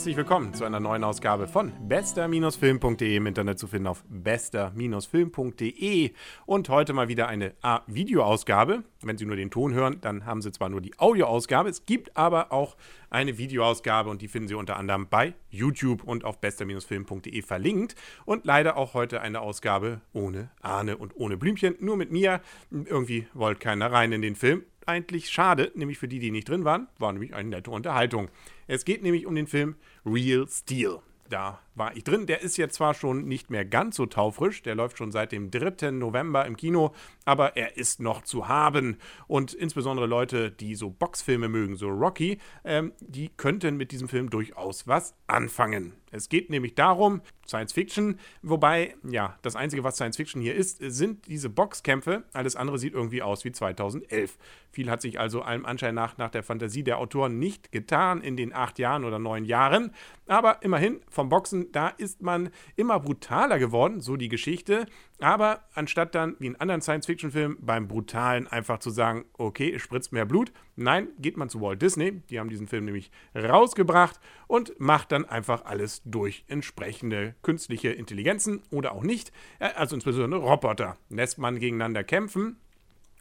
herzlich willkommen zu einer neuen Ausgabe von bester-film.de im Internet zu finden auf bester-film.de und heute mal wieder eine A-Videoausgabe. Wenn Sie nur den Ton hören, dann haben Sie zwar nur die Audioausgabe, es gibt aber auch eine Videoausgabe und die finden Sie unter anderem bei YouTube und auf bester-film.de verlinkt und leider auch heute eine Ausgabe ohne Ahne und ohne Blümchen, nur mit mir. Irgendwie wollte keiner rein in den Film eigentlich schade, nämlich für die, die nicht drin waren, war nämlich eine nette Unterhaltung. Es geht nämlich um den Film Real Steel. Da war ich drin. Der ist jetzt zwar schon nicht mehr ganz so taufrisch, der läuft schon seit dem 3. November im Kino, aber er ist noch zu haben. Und insbesondere Leute, die so Boxfilme mögen, so Rocky, ähm, die könnten mit diesem Film durchaus was anfangen. Es geht nämlich darum, Science Fiction, wobei, ja, das Einzige, was Science Fiction hier ist, sind diese Boxkämpfe. Alles andere sieht irgendwie aus wie 2011. Viel hat sich also allem Anschein nach nach der Fantasie der Autoren nicht getan in den acht Jahren oder neun Jahren. Aber immerhin, vom Boxen, da ist man immer brutaler geworden, so die Geschichte. Aber anstatt dann, wie in anderen Science-Fiction-Filmen, beim Brutalen einfach zu sagen, okay, es spritzt mehr Blut, nein, geht man zu Walt Disney, die haben diesen Film nämlich rausgebracht und macht dann einfach alles durch entsprechende künstliche Intelligenzen oder auch nicht, äh, also insbesondere Roboter. Lässt man gegeneinander kämpfen,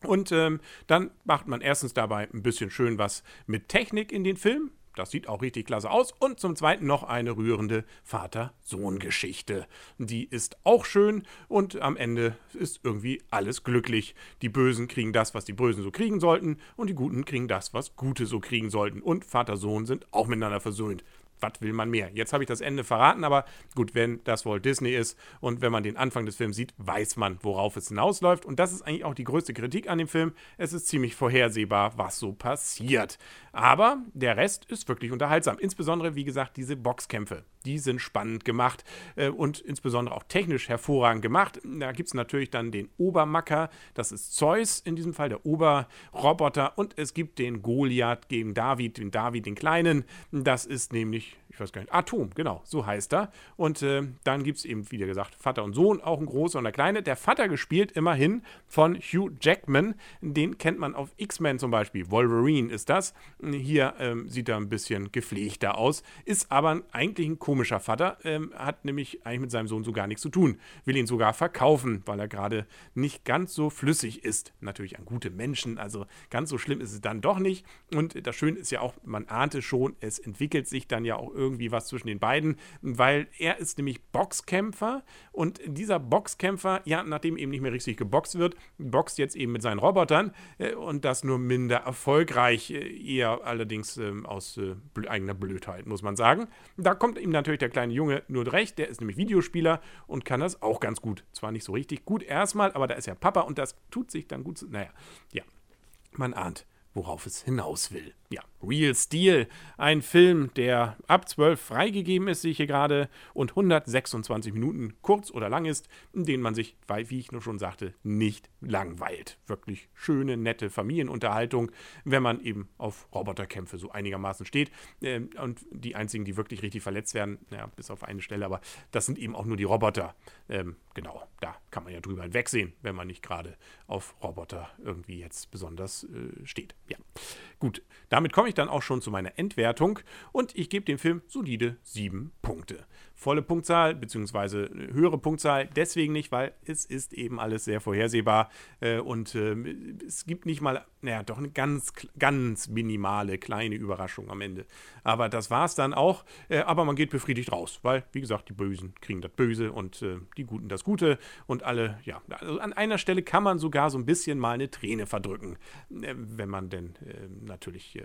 und ähm, dann macht man erstens dabei ein bisschen schön was mit Technik in den Film. Das sieht auch richtig klasse aus. Und zum Zweiten noch eine rührende Vater-Sohn-Geschichte. Die ist auch schön und am Ende ist irgendwie alles glücklich. Die Bösen kriegen das, was die Bösen so kriegen sollten und die Guten kriegen das, was Gute so kriegen sollten. Und Vater-Sohn sind auch miteinander versöhnt was will man mehr? Jetzt habe ich das Ende verraten, aber gut, wenn das Walt Disney ist und wenn man den Anfang des Films sieht, weiß man, worauf es hinausläuft. Und das ist eigentlich auch die größte Kritik an dem Film. Es ist ziemlich vorhersehbar, was so passiert. Aber der Rest ist wirklich unterhaltsam. Insbesondere, wie gesagt, diese Boxkämpfe. Die sind spannend gemacht äh, und insbesondere auch technisch hervorragend gemacht. Da gibt es natürlich dann den Obermacker, das ist Zeus in diesem Fall, der Oberroboter. Und es gibt den Goliath gegen David, den David, den Kleinen. Das ist nämlich ich weiß gar nicht, Atom, genau, so heißt er. Und äh, dann gibt es eben, wie gesagt, Vater und Sohn, auch ein großer und ein kleiner. Der Vater gespielt immerhin von Hugh Jackman. Den kennt man auf X-Men zum Beispiel. Wolverine ist das. Hier ähm, sieht er ein bisschen gepflegter aus, ist aber eigentlich ein komischer Vater, ähm, hat nämlich eigentlich mit seinem Sohn so gar nichts zu tun. Will ihn sogar verkaufen, weil er gerade nicht ganz so flüssig ist. Natürlich an gute Menschen, also ganz so schlimm ist es dann doch nicht. Und das Schöne ist ja auch, man ahnte schon, es entwickelt sich dann ja auch irgendwie was zwischen den beiden, weil er ist nämlich Boxkämpfer und dieser Boxkämpfer, ja, nachdem eben nicht mehr richtig geboxt wird, boxt jetzt eben mit seinen Robotern äh, und das nur minder erfolgreich, äh, eher allerdings äh, aus eigener Blödheit, muss man sagen. Da kommt ihm natürlich der kleine Junge nur recht, der ist nämlich Videospieler und kann das auch ganz gut. Zwar nicht so richtig gut erstmal, aber da ist ja Papa und das tut sich dann gut. Naja, ja, man ahnt, worauf es hinaus will. Ja, Real Steel, ein Film, der ab 12 freigegeben ist, sehe ich hier gerade, und 126 Minuten kurz oder lang ist, in denen man sich, wie ich nur schon sagte, nicht langweilt. Wirklich schöne, nette Familienunterhaltung, wenn man eben auf Roboterkämpfe so einigermaßen steht. Ähm, und die einzigen, die wirklich richtig verletzt werden, ja, bis auf eine Stelle, aber das sind eben auch nur die Roboter. Ähm, genau, da kann man ja drüber hinwegsehen, wenn man nicht gerade auf Roboter irgendwie jetzt besonders äh, steht. Ja, gut, da damit komme ich dann auch schon zu meiner Endwertung und ich gebe dem Film solide 7 Punkte. Volle Punktzahl bzw. höhere Punktzahl deswegen nicht, weil es ist eben alles sehr vorhersehbar äh, und äh, es gibt nicht mal, naja, doch eine ganz, ganz minimale kleine Überraschung am Ende. Aber das war es dann auch. Äh, aber man geht befriedigt raus, weil, wie gesagt, die Bösen kriegen das Böse und äh, die Guten das Gute und alle, ja, also an einer Stelle kann man sogar so ein bisschen mal eine Träne verdrücken, äh, wenn man denn äh, natürlich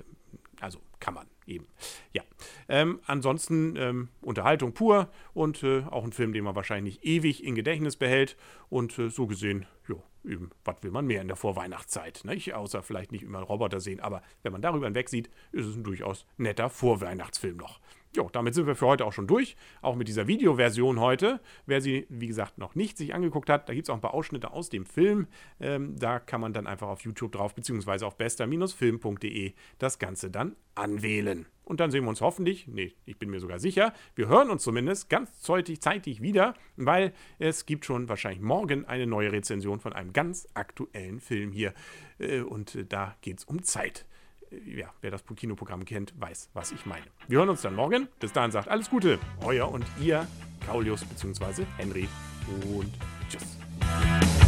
also kann man eben. Ja. Ähm, ansonsten ähm, Unterhaltung pur und äh, auch ein Film, den man wahrscheinlich ewig in Gedächtnis behält. Und äh, so gesehen, ja, eben, was will man mehr in der Vorweihnachtszeit? Nicht? Außer vielleicht nicht immer Roboter sehen, aber wenn man darüber hinweg sieht, ist es ein durchaus netter Vorweihnachtsfilm noch. Jo, damit sind wir für heute auch schon durch. Auch mit dieser Videoversion heute. Wer sie, wie gesagt, noch nicht sich angeguckt hat, da gibt es auch ein paar Ausschnitte aus dem Film. Ähm, da kann man dann einfach auf YouTube drauf, beziehungsweise auf bester-film.de das Ganze dann anwählen. Und dann sehen wir uns hoffentlich, nee, ich bin mir sogar sicher, wir hören uns zumindest ganz zeitig, zeitig wieder, weil es gibt schon wahrscheinlich morgen eine neue Rezension von einem ganz aktuellen Film hier. Äh, und äh, da geht es um Zeit ja, wer das Kinoprogramm kennt, weiß, was ich meine. Wir hören uns dann morgen. Bis dahin sagt alles Gute. Euer und ihr, Kaulius bzw. Henry. Und tschüss.